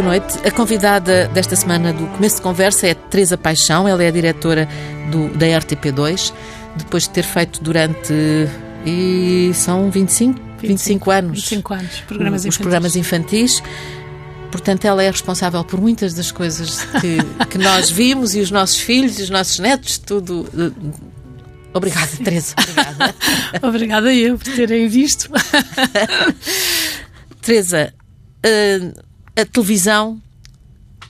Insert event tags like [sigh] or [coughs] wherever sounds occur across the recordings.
boa noite. A convidada desta semana do Começo de Conversa é Teresa Paixão, ela é a diretora do, da RTP2, depois de ter feito durante. e são 25? 25, 25 anos. 25 anos, programas os infantis. programas infantis. Portanto, ela é responsável por muitas das coisas que, [laughs] que nós vimos e os nossos filhos e os nossos netos, tudo. Obrigada, Teresa. [laughs] Obrigada. Obrigada eu por terem visto. [laughs] Teresa, a, a, televisão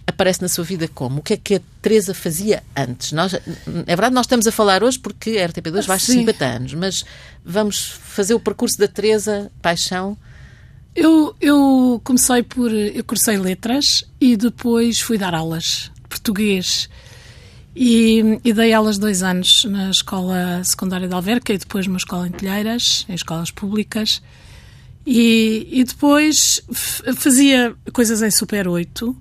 aparece na sua vida como? O que é que a Teresa fazia antes? Nós, é verdade, nós estamos a falar hoje porque a RTP2 vai 50 anos, mas vamos fazer o percurso da Teresa Paixão. Eu, eu comecei por. Eu cursei letras e depois fui dar aulas de português. E, e, dei aulas dois anos na escola secundária de Alverca e depois numa escola em Telheiras, em escolas públicas. E, e depois fazia coisas em Super 8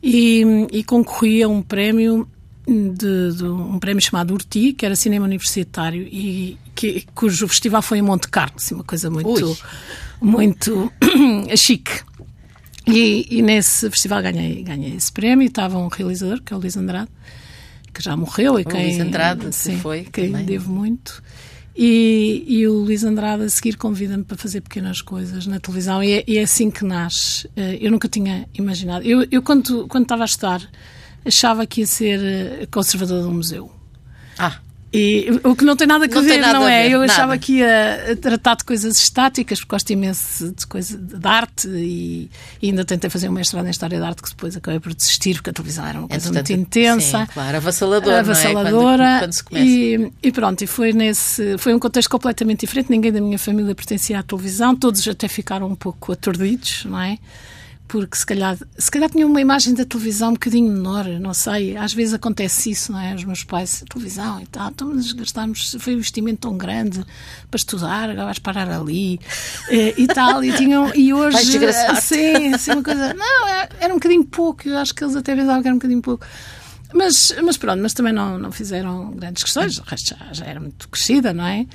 e, e concorria a um prémio de, de, um prémio chamado Urti, que era cinema universitário e que, cujo festival foi em Monte Carlo, assim, uma coisa muito Ui. muito [clears throat] chique. E, e, nesse festival ganhei, ganhei esse prémio. Estava um realizador, que é o Luís Andrade, que já morreu e o quem Luís Andrade sim, foi quem também. devo muito. E, e, o Luís Andrade a seguir convida-me para fazer pequenas coisas na televisão e é, e é, assim que nasce. Eu nunca tinha imaginado. Eu, eu quando, quando estava a estudar, achava que ia ser conservador de um museu. Ah. E, o que não tem nada a não ver, não é? Ver, eu achava nada. que ia tratar de coisas estáticas, porque gosto imenso de, coisa, de arte e, e, ainda tentei fazer um mestrado em História da Arte que depois acabei por desistir, porque a televisão era uma coisa muito intensa. Sim, claro, avassaladora. Avassaladora. É? Quando, quando se começa. E, e, pronto, e foi, nesse, foi um contexto completamente diferente. Ninguém da minha família pertencia à televisão, todos até ficaram um pouco aturdidos, não é? Porque se calhar, se calhar tinha uma imagem da televisão um bocadinho menor, não sei, às vezes acontece isso, não é? Os meus pais, televisão e tal, então mas gastámos, foi um investimento tão grande para estudar, agora vais parar ali e, e tal, e tinham, e [laughs] hoje, sim, assim, uma coisa, não, era um bocadinho pouco, eu acho que eles até pensavam que era um bocadinho pouco. Mas, mas pronto, mas também não, não fizeram grandes questões, o resto já, já era muito crescida, não é?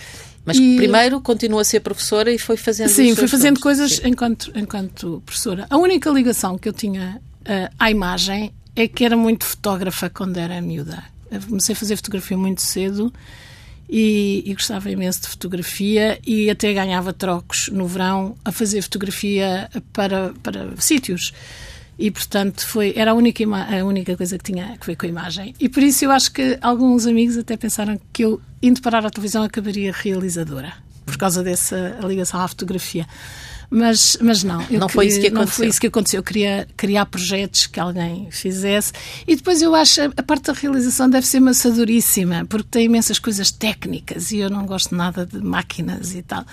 Mas e... primeiro continua a ser professora e foi fazendo Sim, fui fazendo coisas enquanto, enquanto professora. A única ligação que eu tinha uh, à imagem é que era muito fotógrafa quando era miúda. Eu comecei a fazer fotografia muito cedo e, e, gostava imenso de fotografia e até ganhava trocos no verão a fazer fotografia para, para sítios. E, portanto, foi, era a única, a única coisa que tinha que ver com a imagem. E por isso eu acho que alguns amigos até pensaram que eu, indo parar à televisão, acabaria realizadora, por causa dessa ligação à fotografia. Mas, mas não. não, queria, foi isso que. Não foi isso que aconteceu. Eu queria criar projetos que alguém fizesse. E depois eu acho a parte da realização deve ser maçadoríssima, porque tem imensas coisas técnicas e eu não gosto nada de máquinas e tal.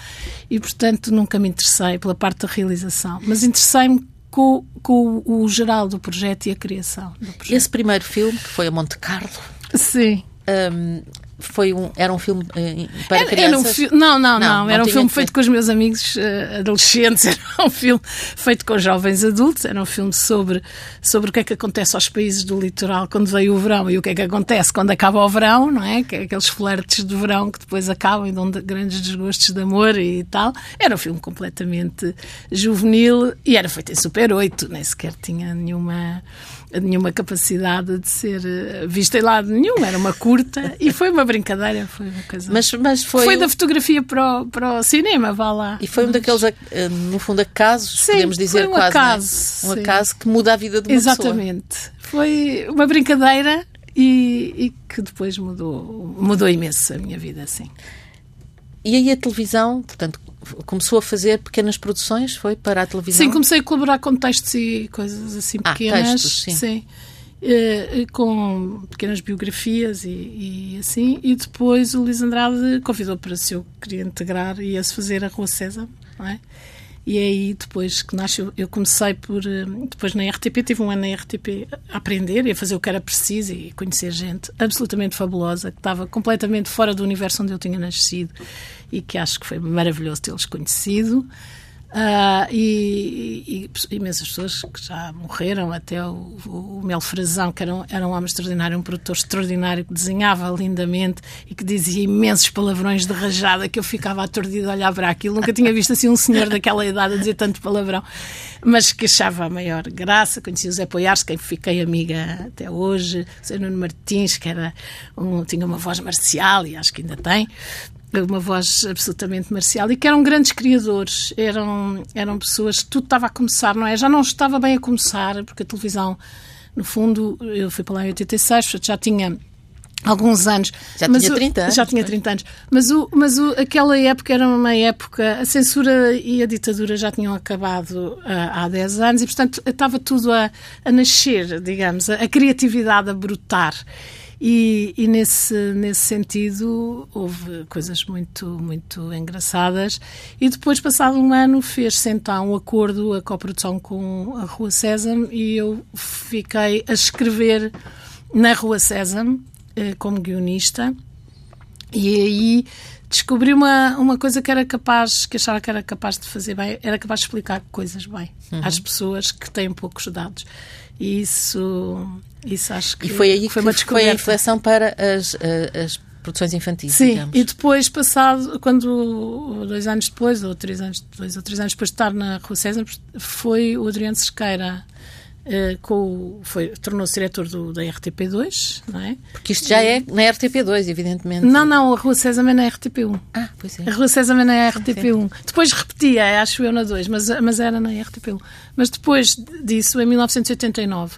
E, portanto, nunca me interessei pela parte da realização. Mas interessei-me com, com o, geral do projeto e a criação do projeto. Esse primeiro filme, que foi a Monte Carlo, Sim. um, foi um, era um filme uh, para era, crianças? Era um não, não, não, não. Era um filme feito com os meus amigos uh, adolescentes, [laughs] era um filme feito com jovens adultos, era um filme sobre, sobre o que é que acontece aos países do litoral quando veio o verão e o que é que acontece quando acaba o verão, não é? Que aqueles flertes de verão que depois acabam e dão de, grandes desgostos de amor e tal. Era um filme completamente juvenil e era feito em Super 8, nem sequer tinha nenhuma nenhuma capacidade de ser vista em lado nenhum, era uma curta e foi uma brincadeira, foi uma coisa. Mas, mas foi, foi da fotografia para o, para o cinema, vá lá. E foi um mas... daqueles, no fundo, acasos, sim, podemos dizer foi um quase. Acaso, né? Um acaso que muda a vida de uma Exatamente. pessoa. Foi uma brincadeira e, e, que depois mudou, mudou imenso a minha vida, sim. E aí a televisão, portanto, começou a fazer pequenas produções, foi para a televisão? Sim, comecei a colaborar com textos e coisas assim pequenas. Ah, textos, sim. sim. Uh, com pequenas biografias e, e, assim, e depois o Luís Andrade convidou para se eu queria integrar e ia-se fazer a Rua César, não é? E aí, depois que nasceu, eu comecei por. Depois na RTP, tive um ano na RTP a aprender e a fazer o que era preciso e conhecer gente absolutamente fabulosa, que estava completamente fora do universo onde eu tinha nascido e que acho que foi maravilhoso tê-los conhecido. Uh, e, e, imensas pessoas que já morreram, até o, o, Mel Frazão, que era um, era um homem extraordinário, um produtor extraordinário, que desenhava lindamente e que dizia imensos palavrões de rajada, que eu ficava atordida a olhar para aquilo. Nunca tinha visto assim um senhor daquela idade a dizer tanto palavrão, mas que achava a maior graça. Conheci o Zé Poiares, quem fiquei amiga até hoje, o Zé Nuno Martins, que era um, tinha uma voz marcial e acho que ainda tem uma voz absolutamente marcial e que eram grandes criadores, eram, eram pessoas, tudo estava a começar, não é? Já não estava bem a começar, porque a televisão, no fundo, eu fui para lá em 86, portanto já tinha alguns anos. Já mas tinha 30 anos. Já tinha 30 anos. Mas, o, mas o, aquela época era uma época, a censura e a ditadura já tinham acabado uh, há 10 anos e, portanto, estava tudo a, a nascer, digamos, a, a criatividade a brotar. E, e, nesse, nesse sentido houve coisas muito, muito engraçadas. E depois, passado um ano, fez-se então um acordo, a coprodução com a Rua Sésamo, e eu fiquei a escrever na Rua Sésamo eh, como guionista. E aí descobri uma, uma coisa que era capaz, que achava que era capaz de fazer bem, era capaz de explicar coisas bem uhum. às pessoas que têm poucos dados. E isso, isso acho que e foi aí foi, uma que foi a reflexão para as, eh, as produções infantis, Sim, digamos. e depois, passado, quando dois anos depois, ou três anos, dois ou três anos depois de estar na Rua César, foi o Adriano Sesqueira Uh, com, foi, tornou-se diretor do, da RTP2, não é? Porque isto já é na RTP2, evidentemente. Não, não, a Rua César é na RTP1. Ah, pois é. A Rua César é na RTP1. Depois repetia, acho eu, na 2, mas, mas era na RTP1. Mas depois disso, em 1989,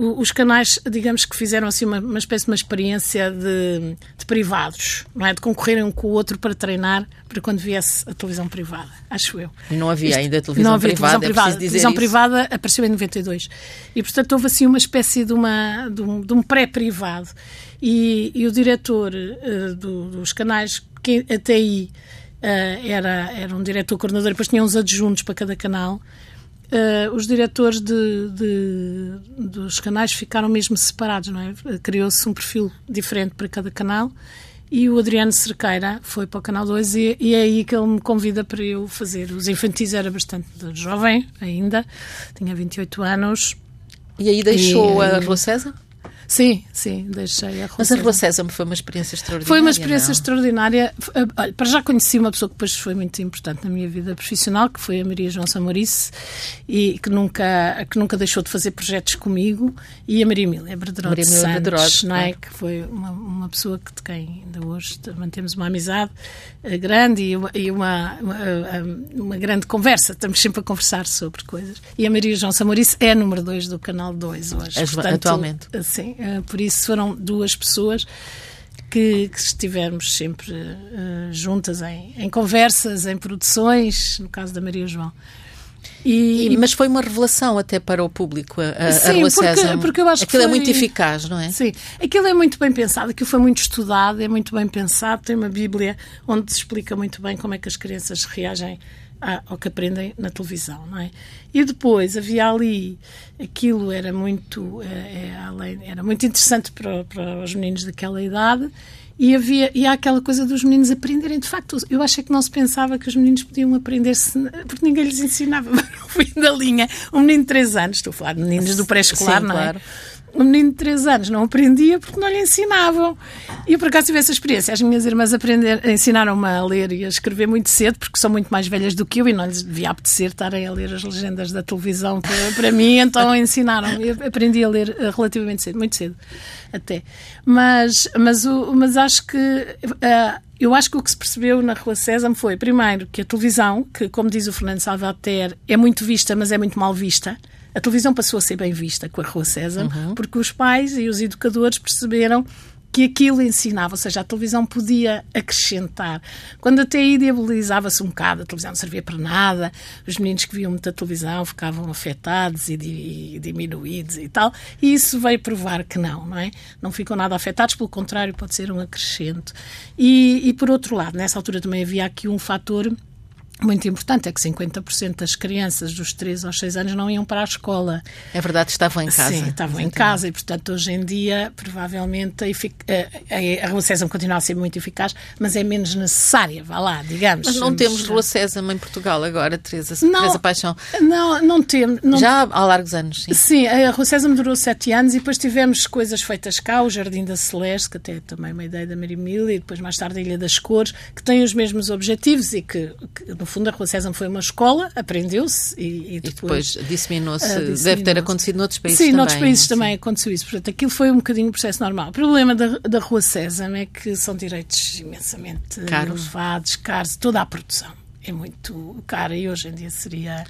os canais, digamos que fizeram assim uma, uma espécie de uma experiência de, de, privados, não é? De concorrerem um com o outro para treinar para quando viesse a televisão privada, acho eu. Não havia Isto, ainda televisão não havia privada, televisão privada. É a televisão isso. privada apareceu em 92. E, portanto, houve assim uma espécie de, uma, de um, um pré-privado. E, e, o diretor uh, do, dos canais, que até aí uh, era, era um diretor coordenador, depois tinha uns adjuntos para cada canal, Uh, os diretores de, de, dos canais ficaram mesmo separados, não é? Criou-se um perfil diferente para cada canal e o Adriano Cerqueira foi para o Canal 2 e, e, é aí que ele me convida para eu fazer. Os infantis era bastante jovem ainda, tinha 28 anos. E aí deixou e, a Rua César? Sim, sim, deixei a Rua Mas a Rua Sésamo foi uma experiência extraordinária. Foi uma experiência não? extraordinária. Olha, para já conheci uma pessoa que depois foi muito importante na minha vida profissional, que foi a Maria João Samorice, e que nunca, que nunca deixou de fazer projetos comigo, e a Maria Emília Berderode Santos, não é? que foi uma, uma pessoa que, de quem ainda hoje mantemos uma amizade eh, grande e uma, e uma, uma, eh, uma, grande conversa. Estamos sempre a conversar sobre coisas. E a Maria João Samorice é número 2 do Canal 2 hoje. Portanto, atualmente. Sim, eh, por isso foram duas pessoas que, que estivemos sempre uh, juntas em, em, conversas, em produções, no caso da Maria João. E, e, mas foi uma revelação até para o público, a, sim, a Rua porque, César. porque eu acho Aquilo que é foi... é muito eficaz, não é? Sim, aquilo é muito bem pensado, aquilo foi muito estudado, é muito bem pensado, tem uma Bíblia onde se explica muito bem como é que as crianças reagem ao que aprendem na televisão, não é? E depois havia ali, aquilo era muito, é, é, era muito interessante para, para os meninos daquela idade e havia e há aquela coisa dos meninos aprenderem. De facto eu acho que não se pensava que os meninos podiam aprender porque ninguém lhes ensinava. [laughs] No fim da linha. Um menino de 3 anos estou a falar de meninos do pré-escolar não é? claro um menino de 3 anos não aprendia porque não lhe ensinavam. E eu, por acaso, tive essa experiência. As minhas irmãs ensinaram-me a ler e a escrever muito cedo, porque são muito mais velhas do que eu e não lhes devia apetecer estarem a ler as legendas da televisão para, para mim, então ensinaram. Eu aprendi a ler eh, relativamente cedo, muito cedo até. Mas, mas, o, mas acho que. Uh, eu acho que o que se percebeu na Rua César foi, primeiro, que a televisão, que, como diz o Fernando Salvater, é muito vista, mas é muito mal vista a televisão passou a ser bem vista com a Rua César, uhum. porque os pais e os educadores perceberam que aquilo ensinava, ou seja, a televisão podia acrescentar. Quando até aí diabolizava-se um bocado, a televisão não servia para nada, os meninos que viam muita televisão ficavam afetados e, e diminuídos e tal, e isso veio provar que não, não é? Não ficam nada afetados, pelo contrário, pode ser um acrescento. E, e por outro lado, nessa altura também havia aqui um fator muito importante é que 50% das crianças dos 3 aos 6 anos não iam para a escola. É verdade, estavam em casa. Sim, estavam em casa e, portanto, hoje em dia, provavelmente, a, a, a Rua Sésamo continua a ser muito eficaz, mas é menos necessária, vá lá, digamos. Mas não temos Rua Sésamo em Portugal agora, Teresa, não, Teresa Paixão. Não, não temos. Não... Já há largos anos, sim. Sim, a Rua Sésamo durou 7 anos e depois tivemos coisas feitas cá, o Jardim da Celeste, que até é também uma ideia da Maria Mila, e depois mais tarde a Ilha das Cores, que têm os mesmos objetivos e que, que no fundo, a Rua Sésamo foi uma escola, aprendeu-se e, e, depois, depois disseminou-se. Disseminou Deve ter acontecido noutros países sim, também. Sim, noutros países também aconteceu isso. Portanto, aquilo foi um bocadinho um processo normal. O problema da, da Rua Sésamo é que são direitos imensamente caros. elevados, caros, toda a produção é muito cara e hoje em dia seria.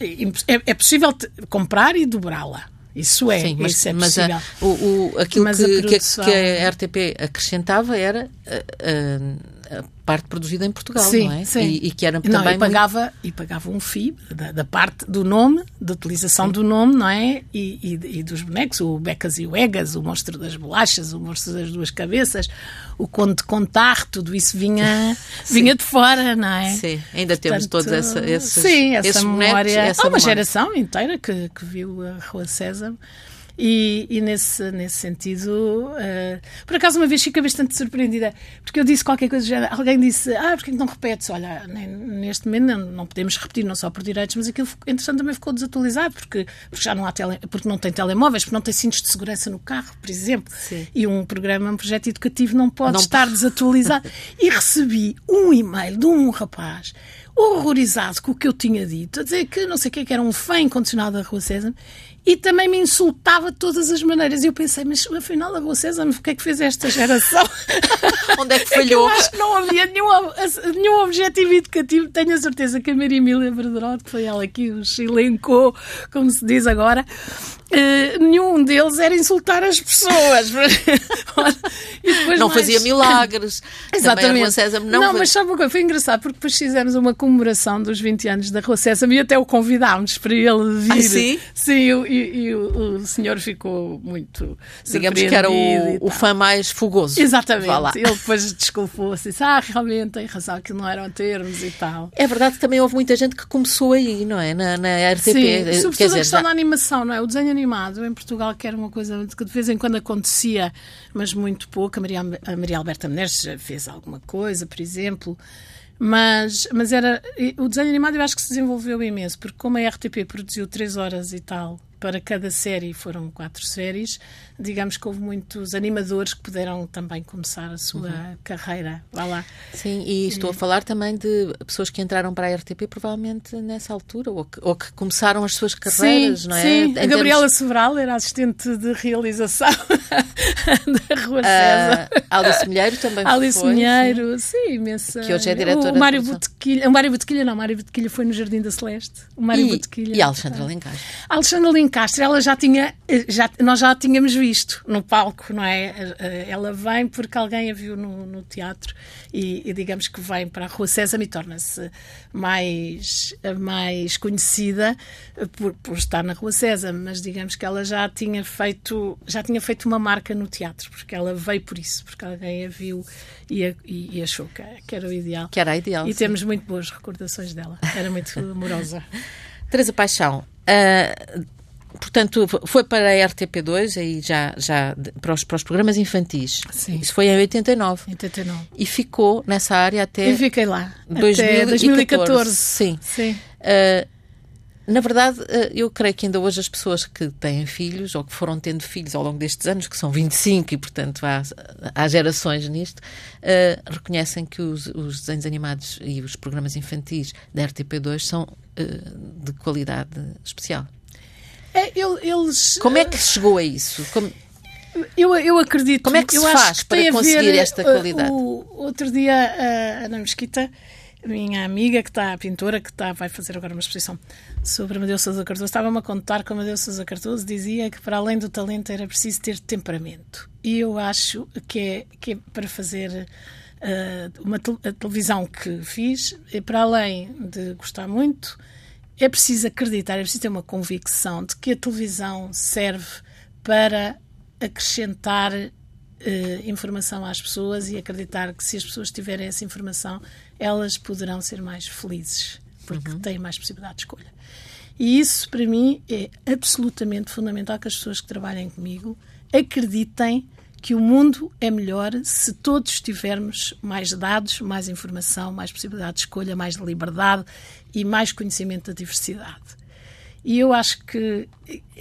É, é possível comprar e dobrá-la. Isso é, Sim, mas, isso é mas a, o, o, aquilo mas que, a produção... que, a, RTP acrescentava era a, a, parte produzida em Portugal, sim, não é? Sim. E, e que era não, também e pagava muito... e pagava um FII da, da, parte do nome, da utilização sim. do nome, não é? E, e, e, dos bonecos, o Becas e o Egas, o monstro das bolachas, o monstro das duas cabeças, o conde de contar, tudo isso vinha [laughs] vinha de fora, não é? Sim, ainda Portanto, temos todos essa, esses, sim, essa esses memória. Bonecos, essa Há uma memória. geração inteira que, que viu a Rua César e, e, nesse, nesse sentido, uh, por acaso uma vez fiquei bastante surpreendida, porque eu disse qualquer coisa, já, alguém disse, ah, porque não repetes? Olha, neste momento não, não, podemos repetir, não só por direitos, mas aquilo, entretanto, também ficou desatualizado, porque, porque já não há tele, porque não tem telemóveis, porque não tem cintos de segurança no carro, por exemplo. Sim. E um programa, um projeto educativo não pode Não estar desatualizado. [laughs] e recebi um e-mail de um rapaz horrorizado com o que eu tinha dito, a dizer que não sei o que, que era um fã incondicional da Rua César, e também me insultava de todas as maneiras. E eu pensei, mas afinal a Rua César, o que é que fez esta geração? [laughs] Onde é que falhou? É que eu acho que não havia nenhum, nenhum objetivo educativo. Tenho a certeza que a Maria Emília Verderote, que foi ela que os elencou, como se diz agora, uh, nenhum deles era insultar as pessoas. [laughs] não mais... fazia milagres. [laughs] Exatamente. César não, não mas sabe uma coisa? Foi engraçado porque depois fizemos uma comemoração dos 20 anos da Rua César e até o convidámos para ele vir. Ah, sim? Sim, e, e o, o, senhor ficou muito. Digamos que era o, o fã mais fogoso. Exatamente. Ele depois desculpou-se disse: Ah, realmente tem razão, que não eram termos e tal. É verdade que também houve muita gente que começou aí, não é? Na, na RTP. Sim, sobretudo Quer a dizer, questão já... da animação, não é? O desenho animado em Portugal, que era uma coisa que de vez em quando acontecia, mas muito pouco. A Maria, a Maria Alberta Menezes já fez alguma coisa, por exemplo. Mas, mas era. O desenho animado eu acho que se desenvolveu imenso, porque como a RTP produziu 3 horas e tal para cada série, foram quatro séries, digamos que houve muitos animadores que puderam também começar a sua uhum. carreira. Vá lá. Sim, e estou a falar também de pessoas que entraram para a RTP provavelmente nessa altura, ou que, ou que começaram as suas carreiras, sim, não é? Sim, em a Gabriela termos... Sobral era assistente de realização [laughs] da Rua César. Uh, Alice Milheiro também Alice foi. Milheiro, sim, sim imensa. Que hoje é diretora. O Mário Botequilha, o Mário Botequilha não, o Mário Botequilha foi no Jardim da Celeste. O Mário e, Botequilha. E a Alexandra Lencastre. A Lencastre, ela já tinha, já, nós já a tínhamos visto no palco, não é? Ela vem porque alguém a viu no, no teatro e, e, digamos que vem para a Rua César e torna-se mais, mais conhecida por, por estar na Rua César, mas digamos que ela já tinha feito, já tinha feito uma marca no teatro, porque ela veio por isso, porque alguém a viu e, a, e achou que, que, era o ideal. Que era ideal. E sim. temos muito boas recordações dela. Era muito amorosa. [laughs] Teresa Paixão, uh, portanto, foi para a RTP2, aí já, já para, os, para os programas infantis. Sim. Isso foi em 89. 89. E ficou nessa área até. E fiquei lá. 2014. Até 2014. Sim. Sim. Uh, na verdade, eu creio que ainda hoje as pessoas que têm filhos ou que foram tendo filhos ao longo destes anos, que são 25 e, portanto, há, há gerações nisto, uh, reconhecem que os, os, desenhos animados e os programas infantis da RTP2 são uh, de qualidade especial. É, eles, Como é que chegou a isso? Como... Eu, eu acredito. Como é que se faz que para conseguir esta qualidade? O, outro dia, a Ana Mesquita, minha amiga, que está, a pintora, que está, vai fazer agora uma exposição sobre Amadeu Sousa Cardoso, estava-me a contar que Amadeu Sousa Cardoso dizia que para além do talento era preciso ter temperamento. E eu acho que é, que é para fazer uh, uma a televisão que fiz, para além de gostar muito, é preciso acreditar, é preciso ter uma convicção de que a televisão serve para acrescentar uh, informação às pessoas e acreditar que se as pessoas tiverem essa informação, elas poderão ser mais felizes, porque uhum. têm mais possibilidade de escolha. E isso, para mim, é absolutamente fundamental que as pessoas que trabalhem comigo acreditem que o mundo é melhor se todos tivermos mais dados, mais informação, mais possibilidade de escolha, mais liberdade e mais conhecimento da diversidade. E eu acho que,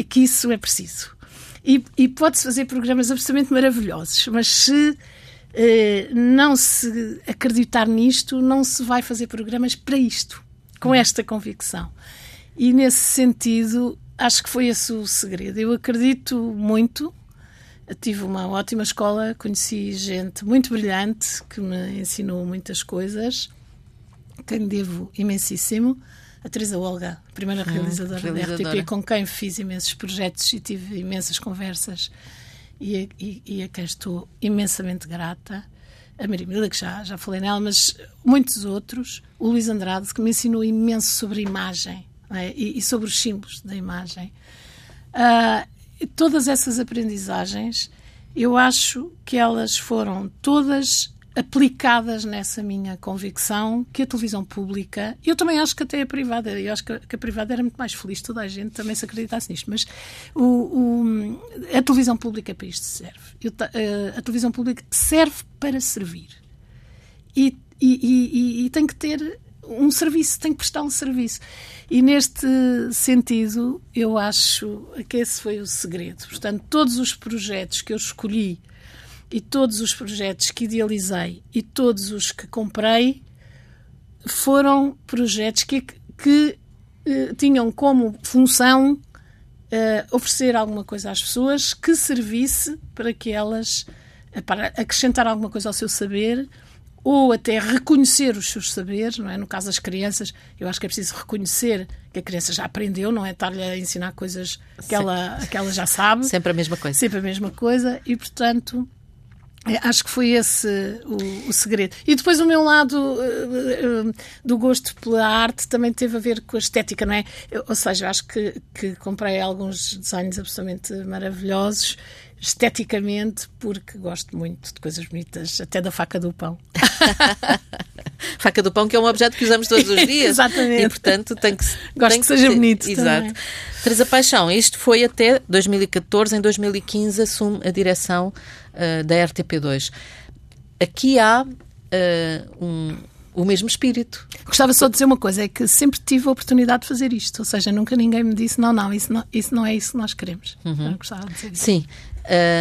que isso é preciso. E, e pode-se fazer programas absolutamente maravilhosos, mas se eh, não se acreditar nisto, não se vai fazer programas para isto, com esta convicção. E nesse sentido, acho que foi esse o segredo. Eu acredito muito tive uma ótima escola, conheci gente muito brilhante que me ensinou muitas coisas, quem devo imensíssimo. A Teresa Olga, primeira hum, realizadora, realizadora, da RTP, com quem fiz imensos projetos e tive imensas conversas e, e, e a quem estou imensamente grata. A Marimilda, que já, já falei nela, mas muitos outros. O Luís Andrade, que me ensinou imenso sobre imagem é? e, e, sobre os símbolos da imagem. Uh, todas essas aprendizagens, eu acho que elas foram todas aplicadas nessa minha convicção que a televisão pública, eu também acho que até a privada, eu acho que a, privada era muito mais feliz, toda a gente também se acreditasse nisto, mas o, o, a televisão pública para isto serve. Eu, a, eh, a, televisão pública serve para servir. E, e, e, e tem que ter um serviço, tem que prestar um serviço. E neste sentido, eu acho que esse foi o segredo. Portanto, todos os projetos que eu escolhi e todos os projetos que idealizei e todos os que comprei foram projetos que, que eh, tinham como função eh, oferecer alguma coisa às pessoas que servisse para que elas para acrescentar alguma coisa ao seu saber ou até reconhecer os seus saberes, não é? No caso das crianças, eu acho que é preciso reconhecer que a criança já aprendeu, não é estar-lhe a ensinar coisas que ela, que ela já sabe. Sempre a mesma coisa. Sempre a mesma coisa e, portanto, Acho que foi esse o, o, segredo. E depois o meu lado uh, uh, do gosto pela arte também teve a ver com a estética, não é? Eu, ou seja, acho que, que comprei alguns desenhos absolutamente maravilhosos esteticamente, porque gosto muito de coisas bonitas, até da faca do pão. [laughs] faca do pão, que é um objeto que usamos todos os [laughs] dias. Exatamente. E, portanto, tem que Gosto tem que, seja bonito. Exato. Também. Teresa Paixão, isto foi até 2014. Em 2015 assume a direção uh, da RTP2. Aqui há uh, um o mesmo espírito. Gostava só de dizer uma coisa, é que sempre tive a oportunidade de fazer isto, ou seja, nunca ninguém me disse, não, não, isso não, isso não é isso que nós queremos. Uhum. Gostava de dizer isso. Sim,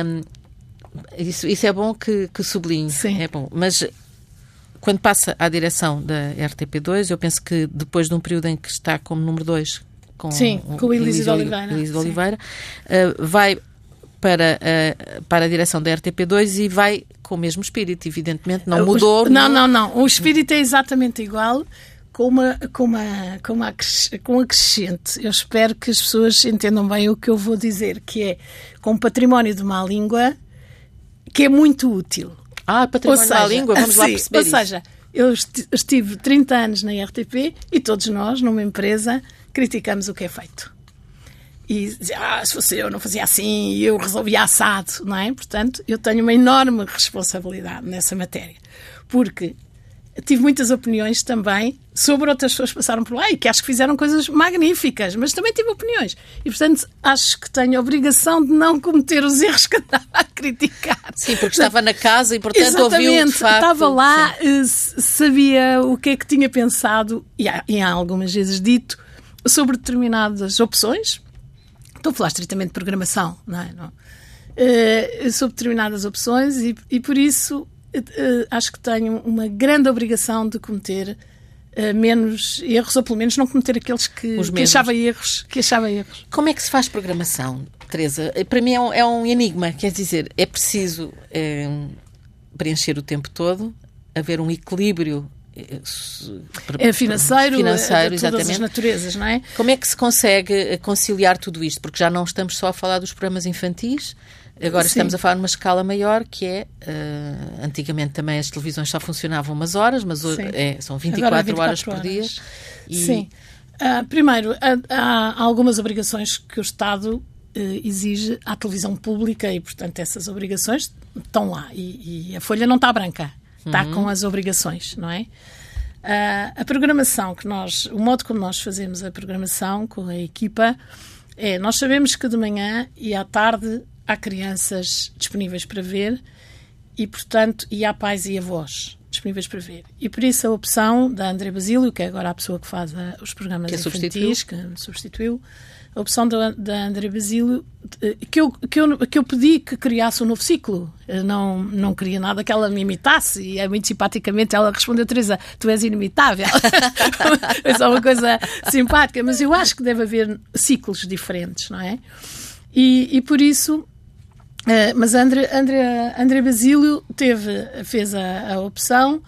um, isso, isso é bom que, que sublinhe. Sim. É bom. Mas quando passa à direção da RTP2, eu penso que depois de um período em que está como número 2 com, Sim, com o Elise de Oliveira, Oliveira uh, vai para, uh, para a direção da RTP2 e vai com o mesmo espírito, evidentemente, não mudou. Não, não, não. O espírito é exatamente igual com uma, com uma, com uma com acrescente. Eu espero que as pessoas entendam bem o que eu vou dizer, que é com o património de uma língua que é muito útil. Ah, património seja, de uma língua, vamos lá perceber Ou isso. seja, eu estive 30 anos na RTP e todos nós, numa empresa, criticamos o que é feito. E dizia, ah, se fosse eu, não fazia assim, e eu resolvia assado, não é? Portanto, eu tenho uma enorme responsabilidade nessa matéria. Porque tive muitas opiniões também sobre outras pessoas que passaram por lá e que acho que fizeram coisas magníficas, mas também tive opiniões. E, portanto, acho que tenho a obrigação de não cometer os erros que andava a criticar. Sim, porque estava na casa e, portanto, ouviu de facto... estava lá, sim. Eh, sabia o que é que tinha pensado e e há algumas vezes dito sobre determinadas opções. Estou a falar estritamente de programação, não é? Não. Uh, sobre determinadas opções e, e por isso uh, acho que tenho uma grande obrigação de cometer uh, menos erros, ou pelo menos não cometer aqueles que, que achava erros, que achava erros. Como é que se faz programação, Teresa? Para mim é um, é um enigma, quer dizer, é preciso é, preencher o tempo todo, haver um equilíbrio é financeiro, financeiro de todas as naturezas, não é? Como é que se consegue conciliar tudo isto? Porque já não estamos só a falar dos programas infantis, Agora Sim. estamos a falar numa escala maior que é. Uh, antigamente também as televisões só funcionavam umas horas, mas hoje é, são 24, 24 horas, horas por dia. E... Sim. Uh, primeiro, há, há, algumas obrigações que o Estado exige à televisão pública e, portanto, essas obrigações estão lá. E, e a folha não está branca, está uhum. com as obrigações, não é? Uh, a programação que nós, o modo como nós fazemos a programação com a equipa é, nós sabemos que de manhã e à tarde há crianças disponíveis para ver e, portanto, e há pais e avós disponíveis para ver. E por isso a opção da André Basílio, que é agora a pessoa que faz a, os programas que infantis, substituiu. que substituiu, a opção da, da André Basílio, eh, que eu, que, eu, que eu pedi que criasse um novo ciclo. Eu não, não queria nada que ela me imitasse e é muito simpaticamente ela respondeu, Teresa, tu és inimitável. [laughs] é só uma coisa simpática, mas eu acho que deve haver ciclos diferentes, não é? E, e por isso Uh, mas André, André, André Basílio teve, fez a, a, opção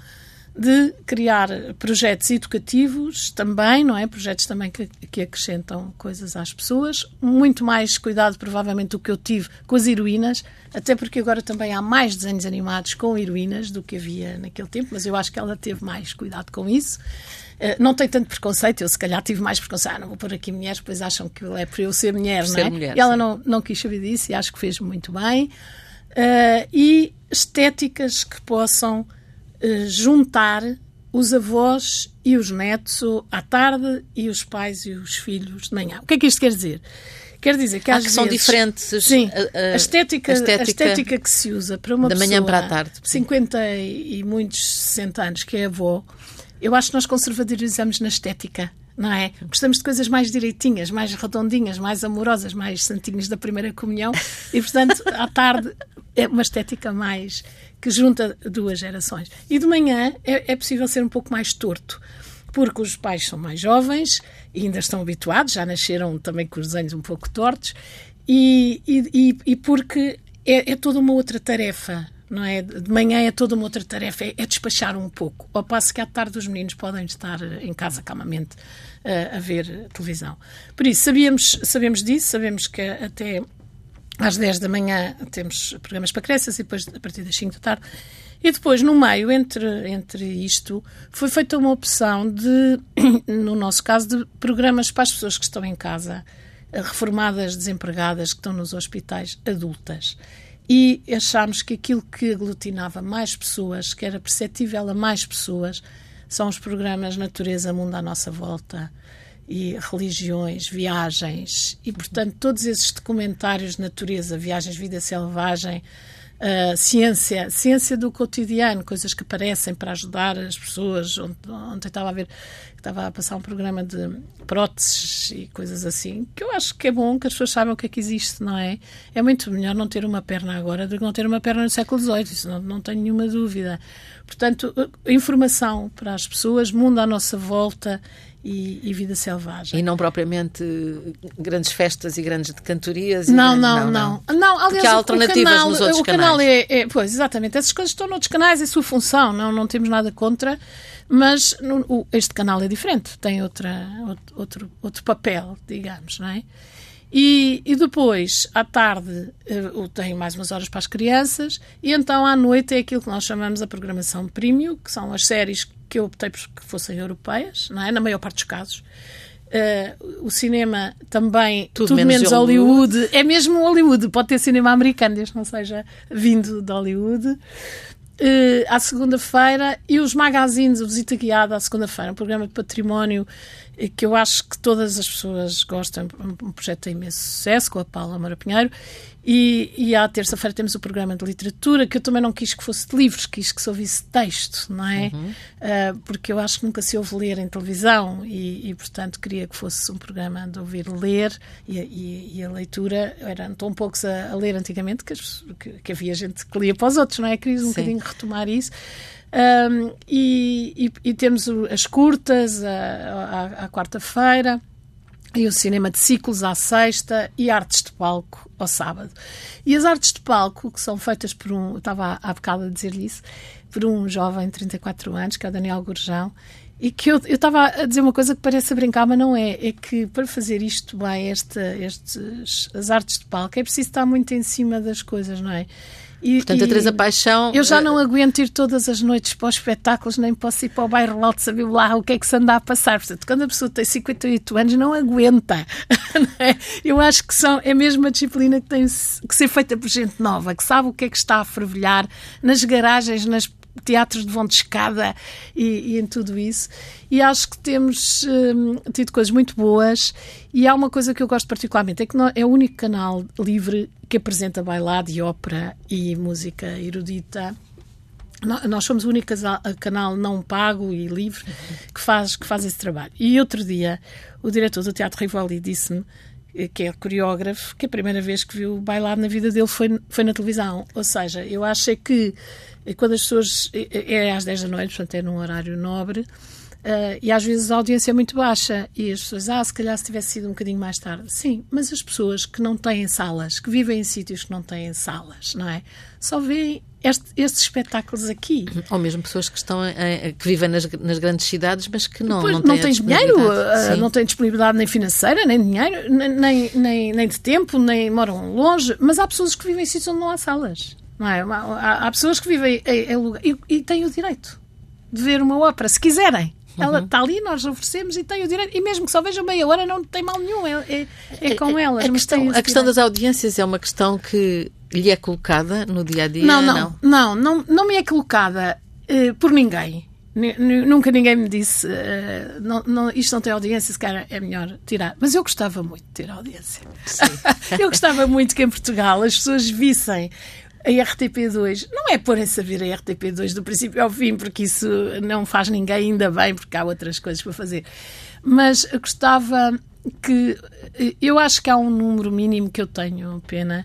de criar projetos educativos também, não é? Projetos também que, que acrescentam coisas às pessoas. Muito mais cuidado, provavelmente, do que eu tive com as heroínas, até porque agora também há mais desenhos animados com heroínas do que havia naquele tempo, mas eu acho que ela teve mais cuidado com isso. Uh, não tem tanto preconceito, eu se calhar tive mais preconceito, ah, não vou pôr aqui mulheres, depois acham que é por eu ser mulher, por não é? mulher, e ela não, não quis saber disso e acho que fez muito bem. Uh, e estéticas que possam eh, juntar os avós e os netos à tarde e os pais e os filhos de manhã. O que é que isto quer dizer? Quer dizer que, ah, às que vezes, são diferentes. Sim, a, a, estética, a, estética, a, estética, que se usa para uma da pessoa manhã para a tarde. 50 e muitos 60 anos, que é avó, eu acho que nós conservadorizamos na estética não é? Gostamos de coisas mais direitinhas, mais redondinhas, mais amorosas, mais santinhos da primeira comunhão e, portanto, à tarde é uma estética mais que junta duas gerações. E de manhã é, é possível ser um pouco mais torto, porque os pais são mais jovens e ainda estão habituados, já nasceram também com os desenhos um pouco tortos, e, e, e porque é, é, toda uma outra tarefa. Não é? De manhã é toda uma outra tarefa, é, é despachar um pouco. Ao passo que à tarde os meninos podem estar em casa calmamente uh, a ver televisão. Por isso, sabíamos, sabemos disso, sabemos que até às 10 da manhã temos programas para crianças e depois a partir das 5 da tarde. E depois, no meio, entre, entre isto, foi feita uma opção de, [coughs] no nosso caso, de programas para as pessoas que estão em casa, reformadas, desempregadas, que estão nos hospitais, adultas. E achámos que aquilo que aglutinava mais pessoas, que era perceptível a mais pessoas, são os programas Natureza, Mundo à Nossa Volta, e religiões, viagens e, portanto, todos esses documentários de natureza, viagens, vida selvagem, uh, ciência, ciência do cotidiano, coisas que aparecem para ajudar as pessoas. Ontem estava a ver, estava a passar um programa de próteses e coisas assim, que eu acho que é bom que as pessoas saibam o que é que existe, não é? É muito melhor não ter uma perna agora do que não ter uma perna no século XVIII, isso não, não tenho nenhuma dúvida. Portanto, informação para as pessoas, mundo à nossa volta e, e, vida selvagem. E não propriamente grandes festas e grandes cantorias? Não, não, não, não, não. aliás, Porque há alternativas canal, nos outros o canais. canal é, é, Pois, exatamente. Essas coisas estão noutros canais, é sua função, não, não temos nada contra, mas no, o, este canal é diferente, tem outra, outro, outro papel, digamos, não é? E, e, depois, à tarde, uh, eh, tenho mais umas horas para as crianças, e então à noite é aquilo que nós chamamos a programação premium, que são as séries que eu optei por que fossem europeias, não é? Na maior parte dos casos. Uh, o cinema também, tudo, tudo menos, menos Hollywood. Hollywood. É mesmo Hollywood, pode ter cinema americano, desde não seja vindo de Hollywood. Uh, à segunda-feira e os magazines, o Visita Guiada à segunda-feira, um programa de património que eu acho que todas as pessoas gostam, um projeto de imenso sucesso, com a Paula Mara Pinheiro, e, e à terça-feira temos o programa de literatura, que eu também não quis que fosse de livros, quis que se ouvisse texto, não é? Uhum. Uh, porque eu acho que nunca se ouve ler em televisão e, e, portanto, queria que fosse um programa de ouvir ler e, e, e a leitura. Eram tão poucos a, a ler antigamente que, que, que, havia gente que lia para os outros, não é? Queria um Sim. bocadinho retomar isso. Um, e, e, e, temos as curtas à quarta-feira e o cinema de ciclos à sexta e artes de palco ao sábado. E as artes de palco, que são feitas por um, eu estava há bocado a dizer-lhe isso, por um jovem de 34 anos, que é o Daniel Gurjão, e que eu, eu estava a dizer uma coisa que parece brincar, mas não é. É que para fazer isto bem, esta, estes, as artes de palco, é preciso estar muito em cima das coisas, não é? E, Portanto, a Teresa Paixão. Eu já não aguento ir todas as noites para os espetáculos, nem posso ir para o bairro alto saber lá o que é que se anda a passar. Portanto, quando a pessoa tem 58 anos, não aguenta. [laughs] É? Eu acho que são, é mesmo uma disciplina que tem que ser feita por gente nova, que sabe o que é que está a fervilhar nas garagens, nas teatros de vão de escada e, e, em tudo isso. E acho que temos hum, tido coisas muito boas. E há uma coisa que eu gosto particularmente: é que é o único canal livre que apresenta bailado e ópera e música erudita. Nós somos o único canal não pago e livre que faz, que faz esse trabalho. E outro dia, o diretor do Teatro Rivoli disse-me que é coreógrafo, que a primeira vez que viu bailado na vida dele foi, foi na televisão. Ou seja, eu acho é que quando as pessoas. É, é às 10 da noite, portanto é num horário nobre. Uh, e às vezes a audiência é muito baixa e as pessoas, ah, se calhar se tivesse sido um bocadinho mais tarde. Sim, mas as pessoas que não têm salas, que vivem em sítios que não têm salas, não é? Só veem este, estes espetáculos aqui. Ou mesmo pessoas que estão em, que vivem nas, nas, grandes cidades, mas que não, pois, não têm, não têm dinheiro, não têm disponibilidade nem financeira, nem dinheiro, nem, nem, nem de tempo, nem moram longe, mas há pessoas que vivem em sítios onde não há salas. Não é? Há, há pessoas que vivem em, em lugar e, e, têm o direito de ver uma ópera, se quiserem. Ela está uhum. ali, nós oferecemos e tem o direito. E mesmo que só vejam meia hora, não tem mal nenhum. É, é, é com elas. A, questão, a questão, das audiências é uma questão que lhe é colocada no dia a dia? Não, não, não, não, não, me é colocada uh, por ninguém. Nunca ninguém me disse uh, não, não, isto não tem audiência, se calhar é melhor tirar. Mas eu gostava muito de ter audiência. [laughs] eu gostava muito que em Portugal as pessoas vissem a RTP2 não é por essa vir a RTP2 do princípio ao fim, porque isso não faz ninguém ainda bem, porque há outras coisas para fazer. Mas gostava que. Eu acho que há um número mínimo que eu tenho pena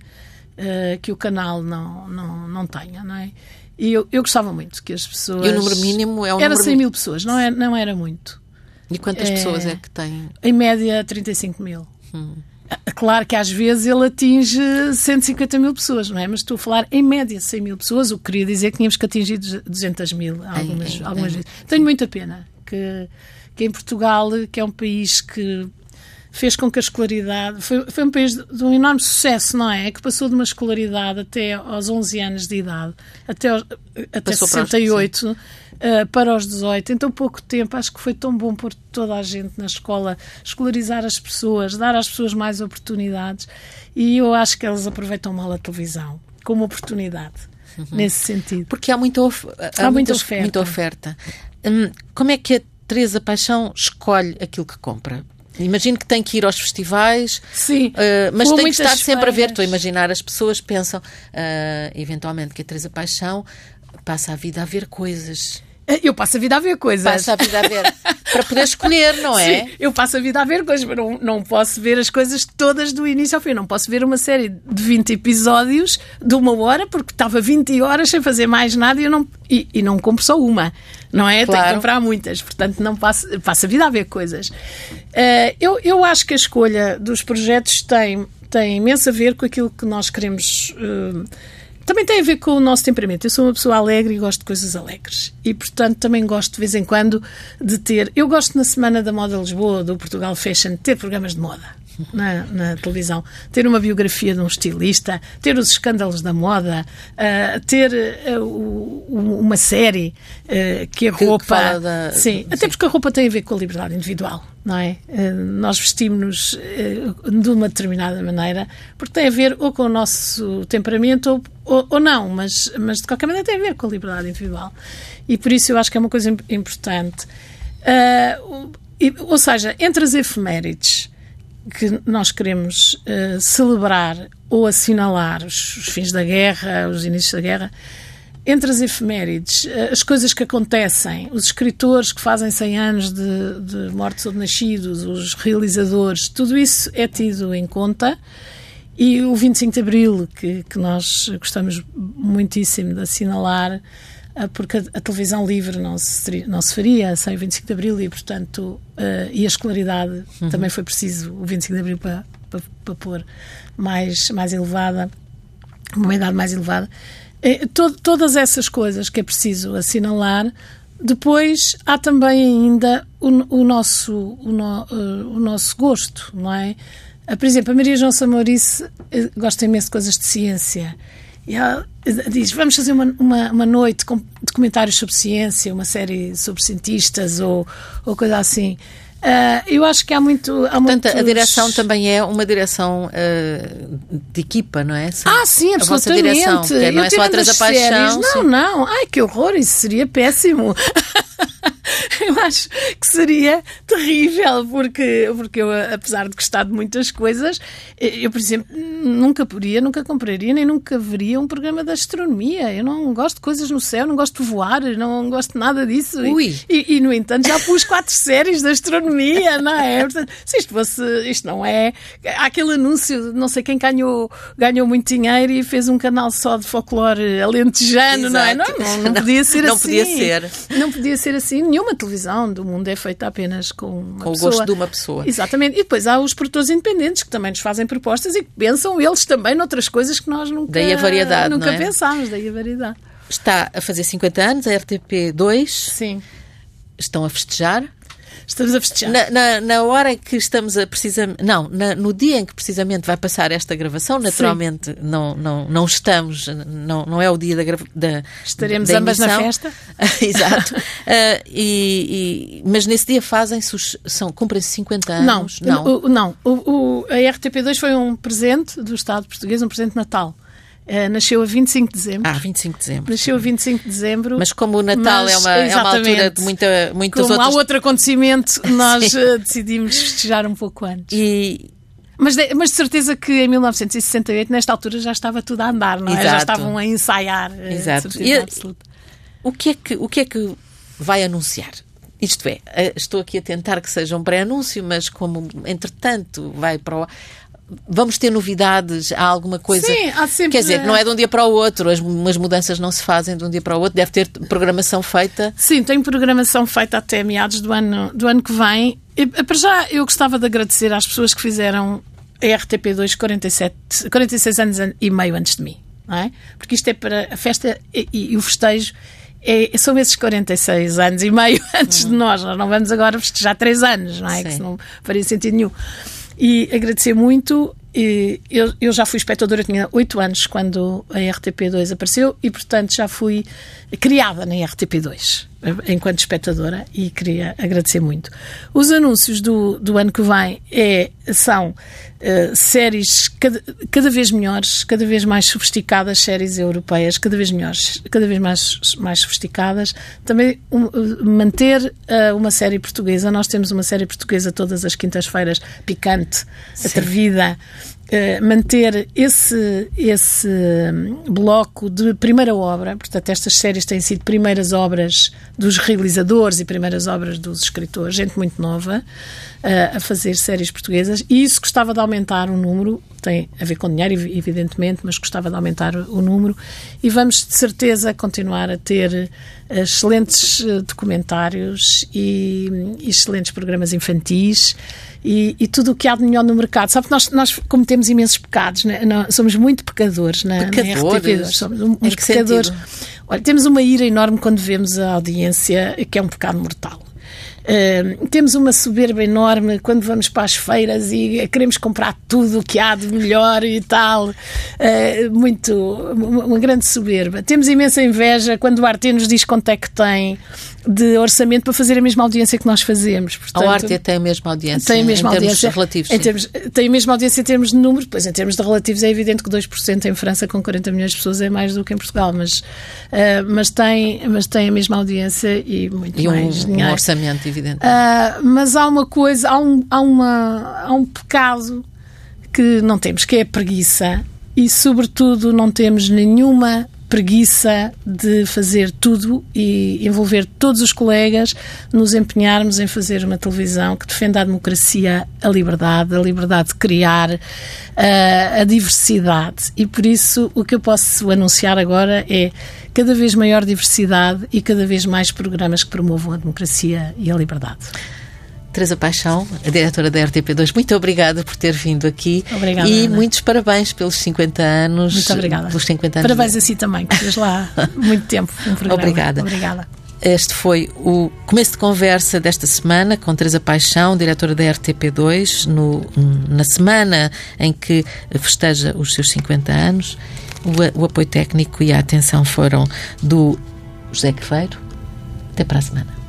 uh, que o canal não, não, não tenha, não é? E eu, eu gostava muito que as pessoas. E o número mínimo é o Era número... 100 mil pessoas, não, é, não era muito. E quantas é, pessoas é que têm? Em média, 35 mil. Hum. Claro que às vezes ele atinge 150 mil pessoas, não é? Mas estou a falar em média 100 mil pessoas, o que queria dizer que tínhamos que atingir 200 mil algumas, em, algumas em, vezes. Tenho muita pena que, que em Portugal, que é um país que fez com que a escolaridade. Foi, foi um país de, de, um enorme sucesso, não é? Que passou de uma escolaridade até aos 11 anos de idade, até, até 68, uh, para os 18. Em tão pouco tempo, acho que foi tão bom pôr toda a gente na escola, escolarizar as pessoas, dar às pessoas mais oportunidades. E eu acho que eles aproveitam mal a televisão como oportunidade. Uhum. Nesse sentido. Porque há muita, of há, há muita oferta. Muita oferta. Hum, como é que a Teresa Paixão escolhe aquilo que compra? Imagino que tem que ir aos festivais, Sim, uh, mas tem que estar sempre a ver. Estou a imaginar, as pessoas pensam, uh, eventualmente, que a Teresa Paixão passa a vida a ver coisas. [laughs] Eu passo a vida a ver coisas. Passa a vida a ver. [laughs] para poder escolher, não é? Sim, eu passo a vida a ver coisas, mas não, não posso ver as coisas todas do início ao fim. Não posso ver uma série de 20 episódios de uma hora, porque estava 20 horas sem fazer mais nada e, eu não, e, e não compro só uma não é? Claro. Tem que comprar muitas, portanto não passa, passa a vida a ver coisas. Uh, eu, eu acho que a escolha dos projetos tem, tem imenso a ver com aquilo que nós queremos. Uh, também tem a ver com o nosso temperamento. Eu sou uma pessoa alegre e gosto de coisas alegres. E, portanto, também gosto de vez em quando de ter. Eu gosto na Semana da Moda Lisboa, do Portugal Fashion, de ter programas de moda na, na, televisão, ter uma biografia de um estilista, ter os escândalos da moda, uh, ter uh, uma série uh, que a roupa. Que da... sim, até porque a roupa tem a ver com a liberdade individual, não é? nós vestimos-nos de uma determinada maneira porque tem a ver ou com o nosso temperamento ou, ou, ou não, mas, mas de qualquer maneira tem a ver com a liberdade individual. E por isso eu acho que é uma coisa importante. ou seja, entre as efemérides que nós queremos uh, celebrar ou assinalar os, os, fins da guerra, os inícios da guerra, entre as efemérides, uh, as coisas que acontecem, os escritores que fazem 100 anos de, de mortes ou de nascidos, os realizadores, tudo isso é tido em conta. E o 25 de Abril, que, que nós gostamos muitíssimo de assinalar, porque a, a, televisão livre não se, não se faria sem o 25 de Abril e, portanto, uh, e a escolaridade uhum. também foi preciso o 25 de Abril para, para, para pôr mais, mais elevada, uma idade mais elevada. Uh, to, todas essas coisas que é preciso assinalar. Depois há também ainda o, o nosso, o, no, uh, o nosso gosto, não é? por exemplo, a Maria João Samorice gosta imenso de coisas de ciência E ela diz: Vamos fazer uma, uma, uma noite com documentários sobre ciência, uma série sobre cientistas ou, ou coisa assim. Uh, eu acho que há muito. Há Portanto, muitos... a direção também é uma direção uh, de equipa, não é? Sim. Ah, sim, absolutamente. A direção, que não é só atrás da paixão. Não, sim. não. Ai, que horror, isso seria péssimo. [laughs] [laughs] eu acho que seria terrível, porque, porque eu, apesar de gostar de muitas coisas, eu, por exemplo, nunca poderia, nunca compraria, nem nunca veria um programa de astronomia. Eu não gosto de coisas no céu, não gosto de voar, não gosto de nada disso. Ui. E, e, no entanto, já pus quatro [laughs] séries de astronomia, não é? Portanto, se isto fosse, isto não é. Há aquele anúncio, não sei quem ganhou, ganhou muito dinheiro e fez um canal só de folclore alentejano, Exato. não é? Não, não, não podia [laughs] ser não assim. Podia ser. Não podia ser assim. Nenhuma televisão do mundo é feita apenas com uma com pessoa. o gosto de uma pessoa. Exatamente. E depois há os produtores independentes que também nos fazem propostas e que pensam eles também noutras coisas que nós nunca, daí a variedade, nunca é? pensámos. Daí a variedade. Está a fazer 50 anos, a RTP2. Sim. Estão a festejar. Estamos a festejar. Na, na, na hora que estamos a precisamente. Não, na, no dia em que precisamente vai passar esta gravação, naturalmente não, não, não estamos, não, não é o dia da gravação. Estaremos da ambas na festa. [laughs] Exato. Uh, e, e, mas nesse dia fazem-se os. São, cumprem-se 50 anos? Não. Não. O, não. O, o, a RTP2 foi um presente do Estado português, um presente de Natal. Uh, nasceu a 25 de dezembro. Ah, 25 de dezembro. Nasceu a 25 de dezembro. Mas como o Natal é, uma, é uma altura de muita, muitas como outras... há outro acontecimento, [laughs] nós uh, decidimos festejar um pouco antes. E... Mas de, mas de certeza que em 1968, nesta altura, já estava tudo a andar, não é? Exato. Já estavam a ensaiar. Eh, Exato. E, o, que é que, o que é que vai anunciar? Isto é, estou aqui a tentar que seja um pré-anúncio, mas como, entretanto, vai para o vamos ter novidades? Há alguma coisa? Sim, há sempre. Quer dizer, não é de um dia para o outro, as, as mudanças não se fazem de um dia para o outro, deve ter programação feita. Sim, tem programação feita até meados do ano, do ano que vem. E, para já, eu gostava de agradecer às pessoas que fizeram a RTP2 47, 46 anos e meio antes de mim, não é? Porque isto é para a festa e, e, e o festejo. É, são esses 46 anos e meio [laughs] antes hum. de nós. Nós não vamos agora festejar 3 anos, não é? Sim. Que não faria sentido nenhum e agradecer muito. Eu, eu já fui espectadora, tinha 8 anos quando a RTP2 apareceu e, portanto, já fui criada na RTP2 enquanto espectadora e queria agradecer muito. Os anúncios do, do ano que vem é, são uh, séries cada, cada vez melhores, cada vez mais sofisticadas, séries europeias, cada vez melhores, cada vez mais, mais sofisticadas. Também um, manter uh, uma série portuguesa. Nós temos uma série portuguesa todas as quintas-feiras, picante, Sim. atrevida. Uh, manter esse, esse bloco de primeira obra, portanto, estas séries têm sido primeiras obras dos realizadores e primeiras obras dos escritores, gente muito nova uh, a fazer séries portuguesas, e isso gostava de aumentar o número, tem a ver com dinheiro, evidentemente, mas gostava de aumentar o número, e vamos de certeza continuar a ter excelentes documentários e, e excelentes programas infantis e, e, tudo o que há de melhor no mercado. Sabe que nós, nós cometemos imensos pecados, né? nós somos muito pecadores na, pecadores? na. Somos uns pecadores. Sentido? Olha, temos uma ira enorme quando vemos a audiência, que é um pecado mortal. Uh, temos uma soberba enorme quando vamos para as feiras e queremos comprar tudo o que há de melhor e tal. Uh, muito, uma grande soberba. Temos imensa inveja quando o Arte nos diz quanto é que tem de orçamento para fazer a mesma audiência que nós fazemos. Portanto, a Arte tem a mesma audiência. Tem a mesma em audiência. relativos. Em termos, tem a mesma audiência em termos de número, pois em termos de relativos é evidente que 2% em França com 40 milhões de pessoas é mais do que em Portugal, mas, uh, mas, tem, mas tem a mesma audiência e muito e mais um, dinheiro. um orçamento, evidente. Uh, mas há uma coisa, há um, há, uma, há um pecado que não temos, que é a preguiça e, sobretudo, não temos nenhuma preguiça de fazer tudo e envolver todos os colegas, nos empenharmos em fazer uma televisão que defenda a democracia, a liberdade, a liberdade de criar, a, eh, a diversidade. E por isso o que eu posso anunciar agora é cada vez maior diversidade e cada vez mais programas que promovam a democracia e a liberdade. Teresa Paixão, a diretora da RTP2, muito obrigada por ter vindo aqui. Obrigada. E Ana. muitos parabéns pelos 50 anos. Muito obrigada. Pelos 50 anos. Parabéns a si também, que fez lá [laughs] muito tempo um programa. Obrigada. Obrigada. Este foi o começo de conversa desta semana com Teresa Paixão, diretora da RTP2, no, na semana em que festeja os seus 50 anos. O, o apoio técnico e a atenção foram do José Queveiro. Até para a semana.